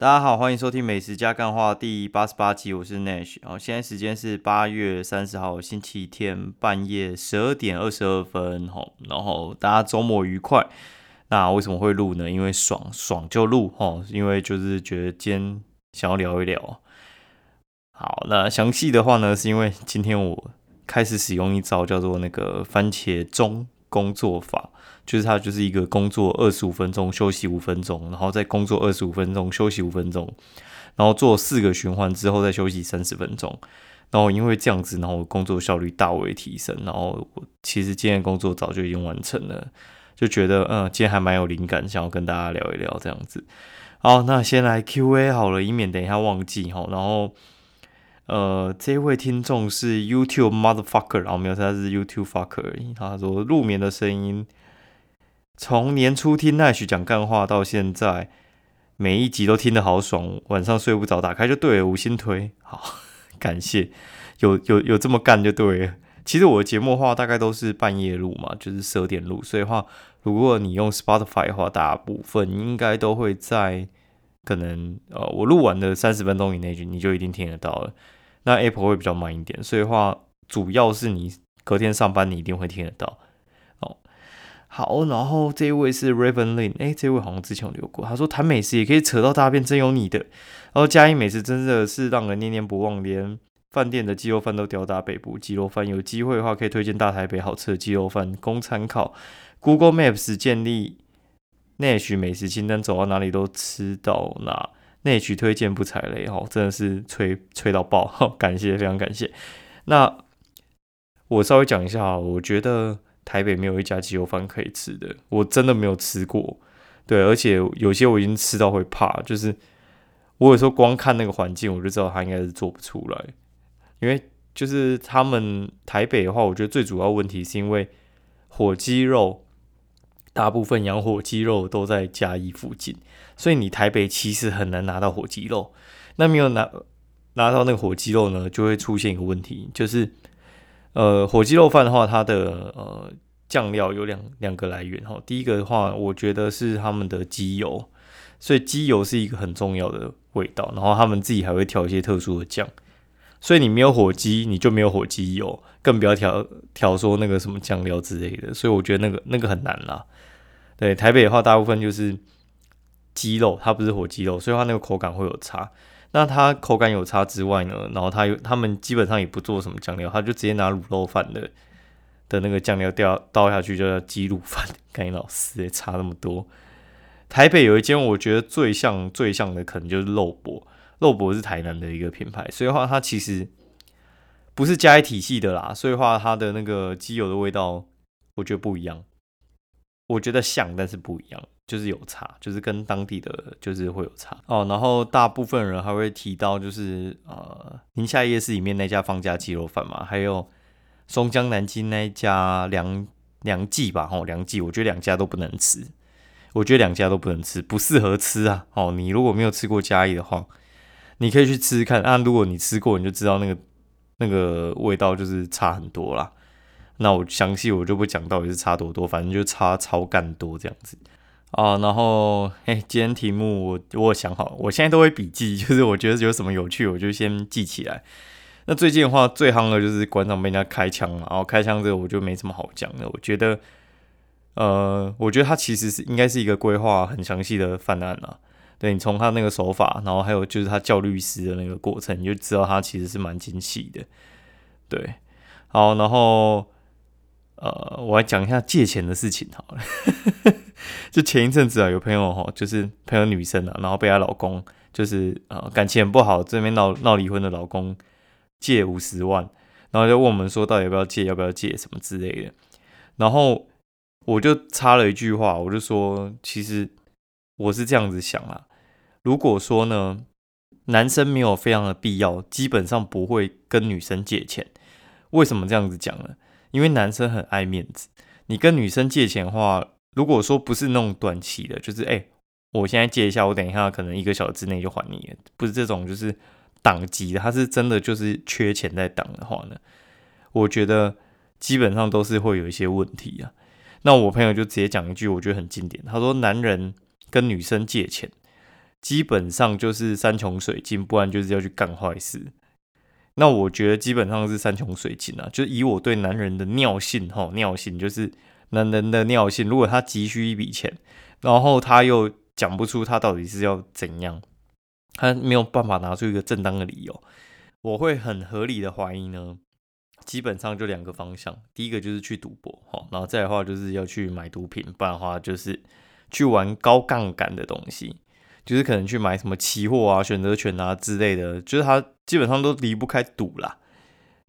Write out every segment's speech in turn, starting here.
大家好，欢迎收听《美食加干话》第八十八集，我是 Nash。然后现在时间是八月三十号星期天半夜十二点二十二分。吼，然后大家周末愉快。那为什么会录呢？因为爽爽就录。吼，因为就是觉得今天想要聊一聊。好，那详细的话呢，是因为今天我开始使用一招叫做那个番茄钟工作法。就是它就是一个工作二十五分钟，休息五分钟，然后再工作二十五分钟，休息五分钟，然后做四个循环之后再休息三十分钟。然后因为这样子，然后工作效率大为提升。然后我其实今天工作早就已经完成了，就觉得嗯，今天还蛮有灵感，想要跟大家聊一聊这样子。好，那先来 Q&A 好了，以免等一下忘记哈。然后呃，这位听众是 YouTube Motherfucker，然后没有他是 YouTube Fucker 而已。他说入眠的声音。从年初听奈许讲干话到现在，每一集都听得好爽，晚上睡不着，打开就对了，五星推，好，感谢，有有有这么干就对了。其实我的节目话大概都是半夜录嘛，就是十二点录，所以话如果你用 Spotify 的话，大部分应该都会在可能呃我录完的三十分钟以内，你就一定听得到了。那 Apple 会比较慢一点，所以话主要是你隔天上班你一定会听得到。好，然后这一位是 Raven Lin，哎，这位好像之前有留过。他说谈美食也可以扯到大便，真有你的。然后嘉义美食真的是让人念念不忘，连饭店的鸡肉饭都吊打北部鸡肉饭。有机会的话，可以推荐大台北好吃的鸡肉饭供参考。Google Maps 建立内许美食清单，走到哪里都吃到哪。内许推荐不踩雷，哈，真的是吹吹到爆，感谢，非常感谢。那我稍微讲一下，我觉得。台北没有一家鸡肉饭可以吃的，我真的没有吃过。对，而且有些我已经吃到会怕，就是我有时候光看那个环境，我就知道他应该是做不出来。因为就是他们台北的话，我觉得最主要问题是因为火鸡肉，大部分养火鸡肉都在嘉义附近，所以你台北其实很难拿到火鸡肉。那没有拿拿到那个火鸡肉呢，就会出现一个问题，就是。呃，火鸡肉饭的话，它的呃酱料有两两个来源哈。第一个的话，我觉得是他们的鸡油，所以鸡油是一个很重要的味道。然后他们自己还会调一些特殊的酱，所以你没有火鸡，你就没有火鸡油，更不要调调说那个什么酱料之类的。所以我觉得那个那个很难啦。对，台北的话，大部分就是鸡肉，它不是火鸡肉，所以它那个口感会有差。那它口感有差之外呢，然后它有他们基本上也不做什么酱料，他就直接拿卤肉饭的的那个酱料掉倒下去，就叫鸡卤饭。看你老师也差那么多。台北有一间我觉得最像最像的，可能就是肉博。肉博是台南的一个品牌，所以话它其实不是加一体系的啦，所以话它的那个鸡油的味道，我觉得不一样。我觉得像，但是不一样。就是有差，就是跟当地的就是会有差哦。然后大部分人还会提到，就是呃宁夏夜市里面那家方家鸡肉饭嘛，还有松江南京那一家梁梁记吧，哦梁记，我觉得两家都不能吃，我觉得两家都不能吃，不适合吃啊。哦，你如果没有吃过嘉义的话，你可以去吃吃看啊。如果你吃过，你就知道那个那个味道就是差很多啦。那我详细我就不讲到底是差多多，反正就差超干多这样子。啊，然后，哎，今天题目我我想好，我现在都会笔记，就是我觉得有什么有趣，我就先记起来。那最近的话，最夯的就是馆长被人家开枪了，然后开枪这个我就没什么好讲的。我觉得，呃，我觉得他其实是应该是一个规划很详细的犯案啊。对你从他那个手法，然后还有就是他叫律师的那个过程，你就知道他其实是蛮精细的。对，好，然后。呃，我来讲一下借钱的事情好了。就前一阵子啊，有朋友哈，就是朋友女生啊，然后被她老公就是呃感情很不好，这边闹闹离婚的老公借五十万，然后就问我们说到底要不要借，要不要借什么之类的。然后我就插了一句话，我就说，其实我是这样子想啊，如果说呢，男生没有非常的必要，基本上不会跟女生借钱。为什么这样子讲呢？因为男生很爱面子，你跟女生借钱的话，如果说不是那种短期的，就是哎，我现在借一下，我等一下可能一个小时之内就还你，不是这种就是挡级的，他是真的就是缺钱在挡的话呢，我觉得基本上都是会有一些问题啊。那我朋友就直接讲一句，我觉得很经典，他说男人跟女生借钱，基本上就是山穷水尽，不然就是要去干坏事。那我觉得基本上是山穷水尽啊，就以我对男人的尿性哈，尿性就是男人的尿性。如果他急需一笔钱，然后他又讲不出他到底是要怎样，他没有办法拿出一个正当的理由，我会很合理的怀疑呢。基本上就两个方向，第一个就是去赌博哈，然后再的话就是要去买毒品，不然的话就是去玩高杠杆的东西。就是可能去买什么期货啊、选择权啊之类的，就是他基本上都离不开赌啦。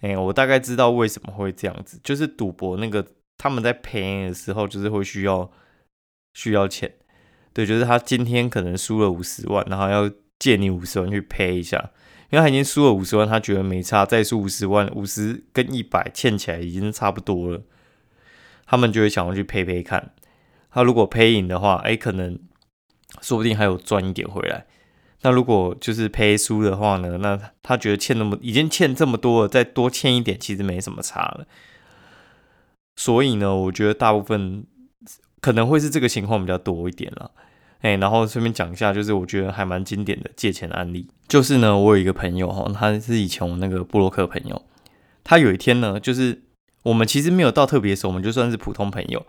哎，我大概知道为什么会这样子，就是赌博那个他们在赔的时候，就是会需要需要钱。对，就是他今天可能输了五十万，然后要借你五十万去赔一下，因为他已经输了五十万，他觉得没差，再输五十万，五十跟一百欠起来已经差不多了，他们就会想要去赔赔看。他如果赔赢的话，哎，可能。说不定还有赚一点回来。那如果就是赔输的话呢？那他觉得欠那么已经欠这么多了，再多欠一点其实没什么差了。所以呢，我觉得大部分可能会是这个情况比较多一点了。哎，然后顺便讲一下，就是我觉得还蛮经典的借钱案例。就是呢，我有一个朋友哈，他是以前我那个布洛克朋友。他有一天呢，就是我们其实没有到特别熟，我们就算是普通朋友。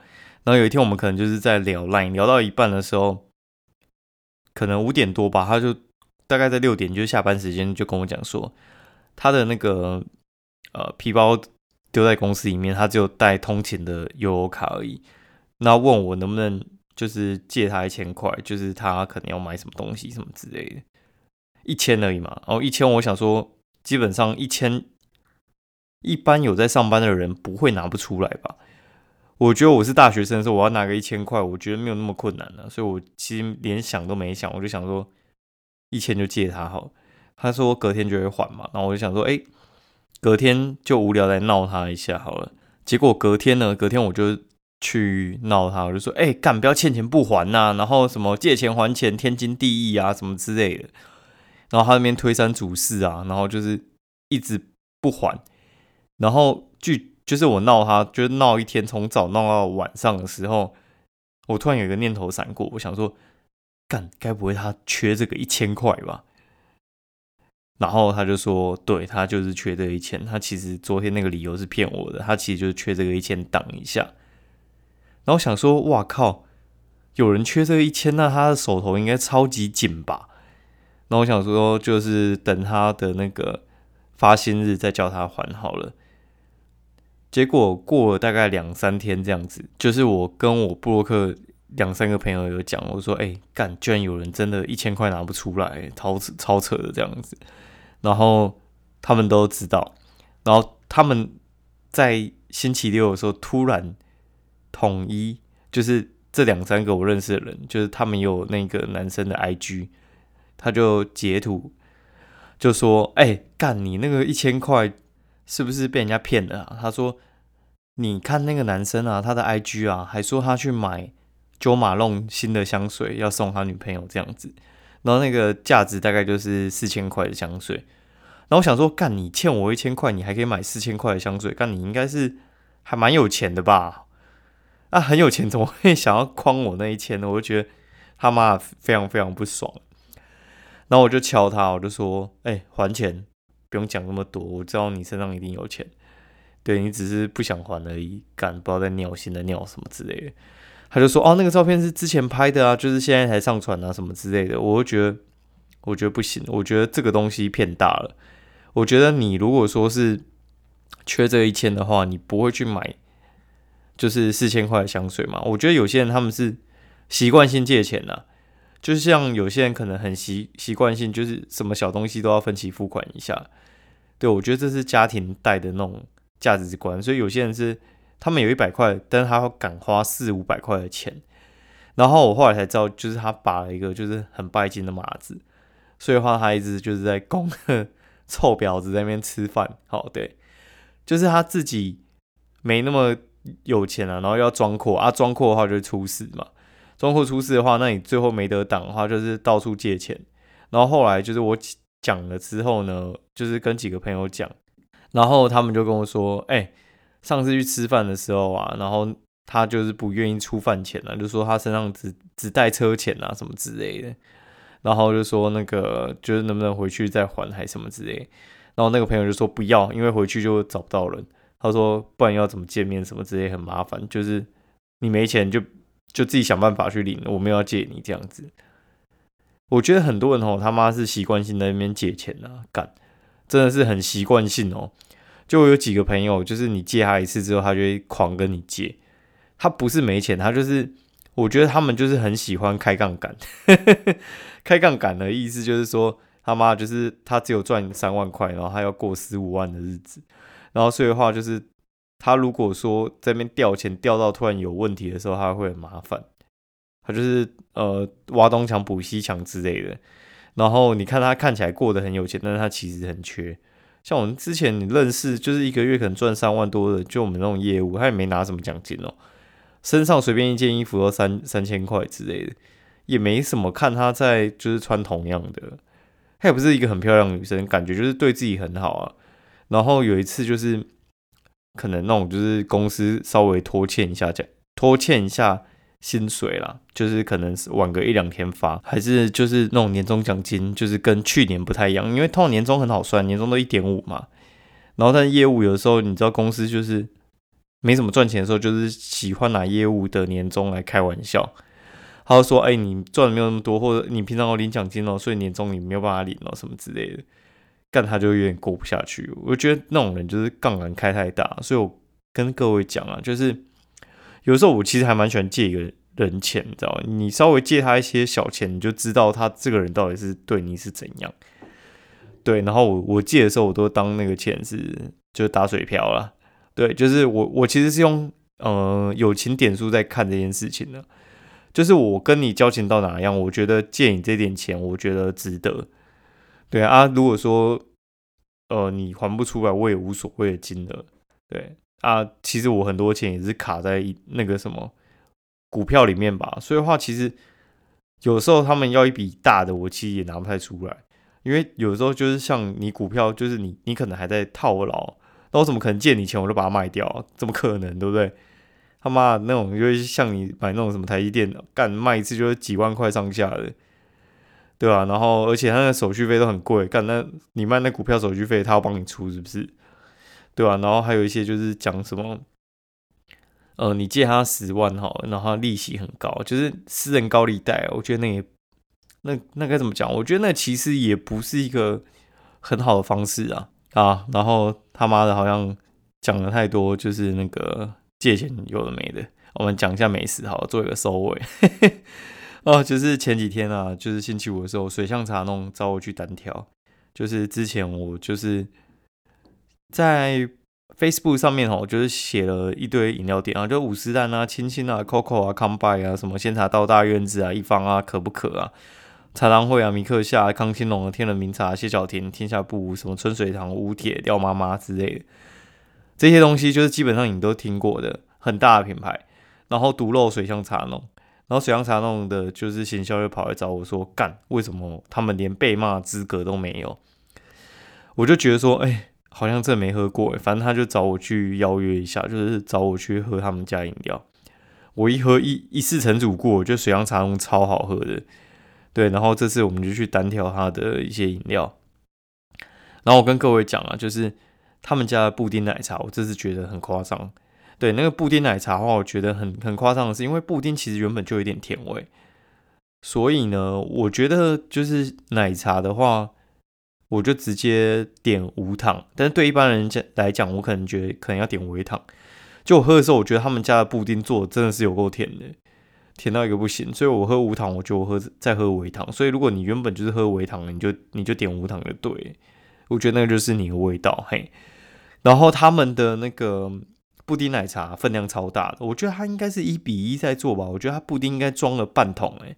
然后有一天我们可能就是在聊 line，聊到一半的时候。可能五点多吧，他就大概在六点，就是下班时间，就跟我讲说，他的那个呃皮包丢在公司里面，他只有带通勤的悠游卡而已。那问我能不能就是借他一千块，就是他可能要买什么东西什么之类的，一千而已嘛。然后一千，我想说，基本上一千，一般有在上班的人不会拿不出来吧。我觉得我是大学生的时候，我要拿个一千块，我觉得没有那么困难了，所以我其实连想都没想，我就想说一千就借他好。他说隔天就会还嘛，然后我就想说，哎，隔天就无聊来闹他一下好了。结果隔天呢，隔天我就去闹他，我就说，哎，干不要欠钱不还呐，然后什么借钱还钱天经地义啊，什么之类的。然后他那边推三阻四啊，然后就是一直不还，然后据。就是我闹他，就闹一天，从早闹到晚上的时候，我突然有一个念头闪过，我想说，干，该不会他缺这个一千块吧？然后他就说，对他就是缺这一千，他其实昨天那个理由是骗我的，他其实就是缺这个一千挡一下。然后想说，哇靠，有人缺这个一千，那他的手头应该超级紧吧？那我想说，就是等他的那个发薪日再叫他还好了。结果过了大概两三天这样子，就是我跟我布洛克两三个朋友有讲，我说：“哎，干，居然有人真的一千块拿不出来，超超扯的这样子。”然后他们都知道，然后他们在星期六的时候突然统一，就是这两三个我认识的人，就是他们有那个男生的 IG，他就截图就说：“哎，干你那个一千块。”是不是被人家骗了啊？他说：“你看那个男生啊，他的 IG 啊，还说他去买九马弄新的香水要送他女朋友这样子，然后那个价值大概就是四千块的香水。然后我想说，干你欠我一千块，你还可以买四千块的香水，干你应该是还蛮有钱的吧？啊，很有钱，怎么会想要诓我那一千呢？我就觉得他妈非常非常不爽。然后我就敲他，我就说：哎，还钱。”不用讲那么多，我知道你身上一定有钱，对你只是不想还而已，干不知道在尿新的尿什么之类的。他就说：“哦，那个照片是之前拍的啊，就是现在才上传啊，什么之类的。”我就觉得，我觉得不行，我觉得这个东西骗大了。我觉得你如果说是缺这一千的话，你不会去买就是四千块的香水嘛？我觉得有些人他们是习惯性借钱呐。就像有些人可能很习习惯性，就是什么小东西都要分期付款一下。对我觉得这是家庭带的那种价值观，所以有些人是他们有一百块，但是他敢花四五百块的钱。然后我后来才知道，就是他把了一个就是很拜金的马子，所以话他一直就是在供 臭婊子在那边吃饭。好，对，就是他自己没那么有钱啊，然后要装阔啊，装阔的话就出事嘛。装货出事的话，那你最后没得挡的话，就是到处借钱。然后后来就是我讲了之后呢，就是跟几个朋友讲，然后他们就跟我说：“哎，上次去吃饭的时候啊，然后他就是不愿意出饭钱了，就说他身上只只带车钱啊什么之类的。”然后就说那个就是能不能回去再还还什么之类，然后那个朋友就说不要，因为回去就找不到人。他说不然要怎么见面什么之类很麻烦，就是你没钱就就自己想办法去领，我没有要借你这样子。我觉得很多人哦他妈是习惯性在那边借钱啊，干真的是很习惯性哦。就有几个朋友，就是你借他一次之后，他就会狂跟你借。他不是没钱，他就是我觉得他们就是很喜欢开杠杆。开杠杆的意思就是说，他妈就是他只有赚三万块，然后他要过十五万的日子。然后所以的话就是，他如果说这边掉钱掉到突然有问题的时候，他会很麻烦。他就是呃挖东墙补西墙之类的。然后你看他看起来过得很有钱，但是他其实很缺。像我们之前你认识，就是一个月可能赚三万多的，就我们那种业务，他也没拿什么奖金哦，身上随便一件衣服都三三千块之类的，也没什么。看他在就是穿同样的，他也不是一个很漂亮的女生，感觉就是对自己很好啊。然后有一次就是可能那种就是公司稍微拖欠一下，奖，拖欠一下。薪水啦，就是可能是晚个一两天发，还是就是那种年终奖金，就是跟去年不太一样，因为通常年终很好算，年终都一点五嘛。然后但业务有的时候，你知道公司就是没怎么赚钱的时候，就是喜欢拿业务的年终来开玩笑。他就说：“哎，你赚的没有那么多，或者你平常有领奖金哦，所以年终你没有办法领哦，什么之类的。”干他就有点过不下去。我觉得那种人就是杠杆开太大，所以我跟各位讲啊，就是。有时候我其实还蛮喜欢借一个人钱，你知道吗？你稍微借他一些小钱，你就知道他这个人到底是对你是怎样。对，然后我我借的时候，我都当那个钱是就打水漂了。对，就是我我其实是用呃友情点数在看这件事情的。就是我跟你交情到哪样，我觉得借你这点钱，我觉得值得。对啊，如果说呃你还不出来，我也无所谓的金额。对。啊，其实我很多钱也是卡在那个什么股票里面吧，所以的话，其实有时候他们要一笔大的，我其实也拿不太出来，因为有时候就是像你股票，就是你你可能还在套牢，那我怎么可能借你钱我就把它卖掉？怎么可能，对不对？他妈那种就是像你买那种什么台积电，干卖一次就是几万块上下的，对吧？然后而且他的手续费都很贵，干那你卖那股票手续费，他要帮你出是不是？对吧？然后还有一些就是讲什么，呃，你借他十万哈，然后利息很高，就是私人高利贷。我觉得那也那那该怎么讲？我觉得那其实也不是一个很好的方式啊啊！然后他妈的，好像讲了太多，就是那个借钱有的没的。我们讲一下美食，好做一个收尾。哦，就是前几天啊，就是星期五的时候，水象茶弄找我去单挑，就是之前我就是。在 Facebook 上面哦，就是写了一堆饮料店啊，就五十蛋啊、亲亲啊、Coco 啊、康拜啊、什么仙茶道大院子啊、一方啊、可不可啊、茶汤会啊、米克夏、康青龙啊天人名茶、谢小田、天下布什么春水堂、乌铁、廖妈妈之类的，这些东西就是基本上你都听过的很大的品牌。然后独漏水乡茶弄，然后水乡茶弄的就是行销又跑来找我说干，为什么他们连被骂资格都没有？我就觉得说，哎。好像真没喝过反正他就找我去邀约一下，就是找我去喝他们家饮料。我一喝一一次成主过，我觉得水杨茶浓超好喝的。对，然后这次我们就去单挑他的一些饮料。然后我跟各位讲啊，就是他们家的布丁奶茶，我这次觉得很夸张。对，那个布丁奶茶的话，我觉得很很夸张的是，因为布丁其实原本就有点甜味，所以呢，我觉得就是奶茶的话。我就直接点无糖，但是对一般人家来讲，我可能觉得可能要点微糖。就我喝的时候，我觉得他们家的布丁做的真的是有够甜的，甜到一个不行。所以我喝无糖，我就喝再喝微糖。所以如果你原本就是喝微糖，你就你就点无糖就对。我觉得那个就是你的味道嘿。然后他们的那个布丁奶茶分量超大的，我觉得它应该是一比一在做吧。我觉得它布丁应该装了半桶诶。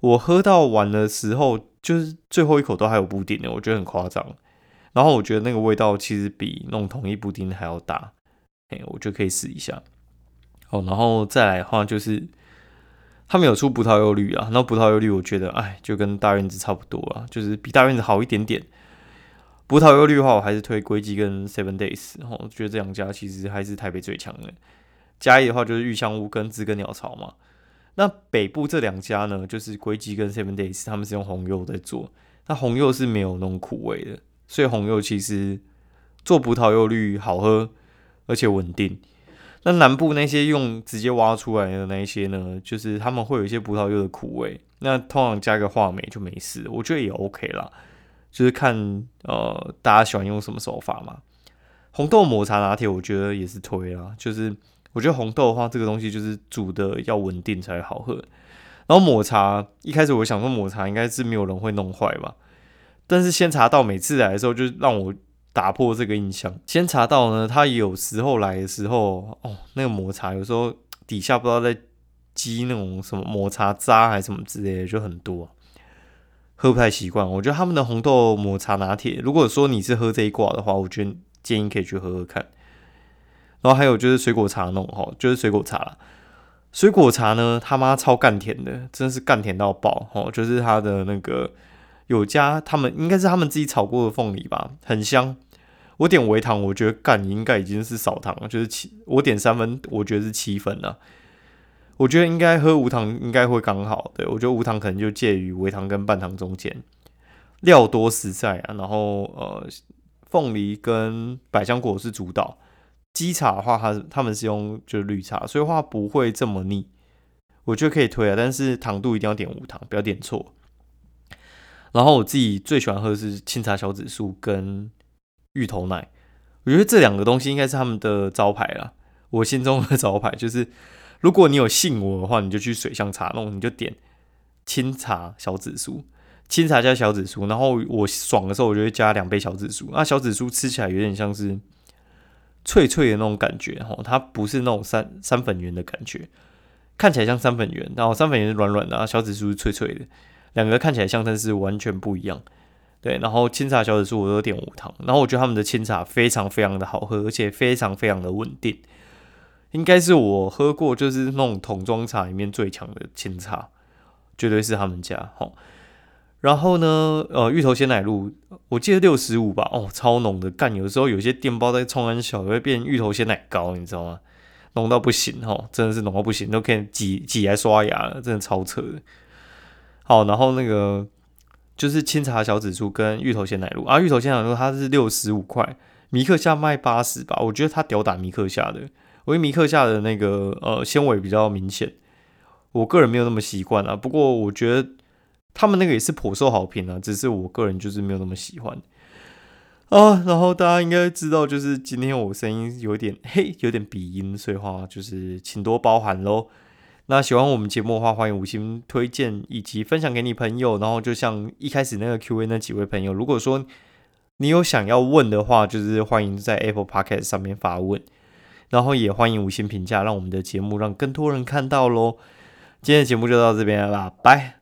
我喝到完的时候。就是最后一口都还有布丁的，我觉得很夸张。然后我觉得那个味道其实比弄同一布丁还要大，哎，我觉得可以试一下。哦，然后再来的话就是他们有出葡萄柚绿啊，那葡萄柚绿我觉得哎，就跟大院子差不多啊，就是比大院子好一点点。葡萄柚绿的话，我还是推龟基跟 Seven Days，然后我觉得这两家其实还是台北最强的。嘉义的话就是玉香屋跟知根鸟巢嘛。那北部这两家呢，就是龟基跟 Seven Days，他们是用红柚在做，那红柚是没有那种苦味的，所以红柚其实做葡萄柚绿好喝，而且稳定。那南部那些用直接挖出来的那一些呢，就是他们会有一些葡萄柚的苦味，那通常加个话梅就没事，我觉得也 OK 啦，就是看呃大家喜欢用什么手法嘛。红豆抹茶拿铁我觉得也是推啦，就是我觉得红豆的话，这个东西就是煮的要稳定才好喝。然后抹茶一开始我想说抹茶应该是没有人会弄坏吧，但是先茶道每次来的时候就让我。打破这个印象。先查到呢，他有时候来的时候，哦，那个抹茶有时候底下不知道在积那种什么抹茶渣还是什么之类的，就很多，喝不太习惯。我觉得他们的红豆抹茶拿铁，如果说你是喝这一挂的话，我觉得建议可以去喝喝看。然后还有就是水果茶弄哈，就是水果茶水果茶呢，他妈超干甜的，真的是干甜到爆哦，就是它的那个。有加他们应该是他们自己炒过的凤梨吧，很香。我点微糖，我觉得干应该已经是少糖了，就是七。我点三分，我觉得是七分了。我觉得应该喝无糖应该会刚好。对我觉得无糖可能就介于微糖跟半糖中间，料多实在啊。然后呃，凤梨跟百香果是主导。基茶的话，它他们是用就是绿茶，所以话不会这么腻。我觉得可以推啊，但是糖度一定要点无糖，不要点错。然后我自己最喜欢喝的是清茶小紫苏跟芋头奶，我觉得这两个东西应该是他们的招牌啦。我心中的招牌就是，如果你有信我的话，你就去水象茶弄，你就点清茶小紫苏，清茶加小紫苏。然后我爽的时候，我就会加两杯小紫苏。那小紫苏吃起来有点像是脆脆的那种感觉，吼，它不是那种三三粉圆的感觉，看起来像三粉圆，然后三粉圆是软软的，啊，小紫苏是脆脆的。两个看起来像，但是完全不一样，对。然后清茶小紫苏我都点无糖，然后我觉得他们的清茶非常非常的好喝，而且非常非常的稳定，应该是我喝过就是那种桶装茶里面最强的清茶，绝对是他们家。好，然后呢，呃，芋头鲜奶露，我记得六十五吧，哦，超浓的，干有时候有些电包在冲完小，会变芋头鲜奶糕，你知道吗？浓到不行，哈，真的是浓到不行，都可以挤挤来刷牙了，真的超扯的。好，然后那个就是清茶小紫苏跟芋头鲜奶露啊，芋头鲜奶露它是六十五块，米克夏卖八十吧，我觉得它屌打米克夏的，我觉得米克夏的那个呃纤维比较明显，我个人没有那么习惯啊，不过我觉得他们那个也是颇受好评啊，只是我个人就是没有那么喜欢啊。然后大家应该知道，就是今天我声音有点嘿，有点鼻音，所以话就是请多包涵喽。那喜欢我们节目的话，欢迎五星推荐以及分享给你朋友。然后就像一开始那个 Q&A 那几位朋友，如果说你有想要问的话，就是欢迎在 Apple Podcast 上面发问。然后也欢迎五星评价，让我们的节目让更多人看到喽。今天的节目就到这边了，拜。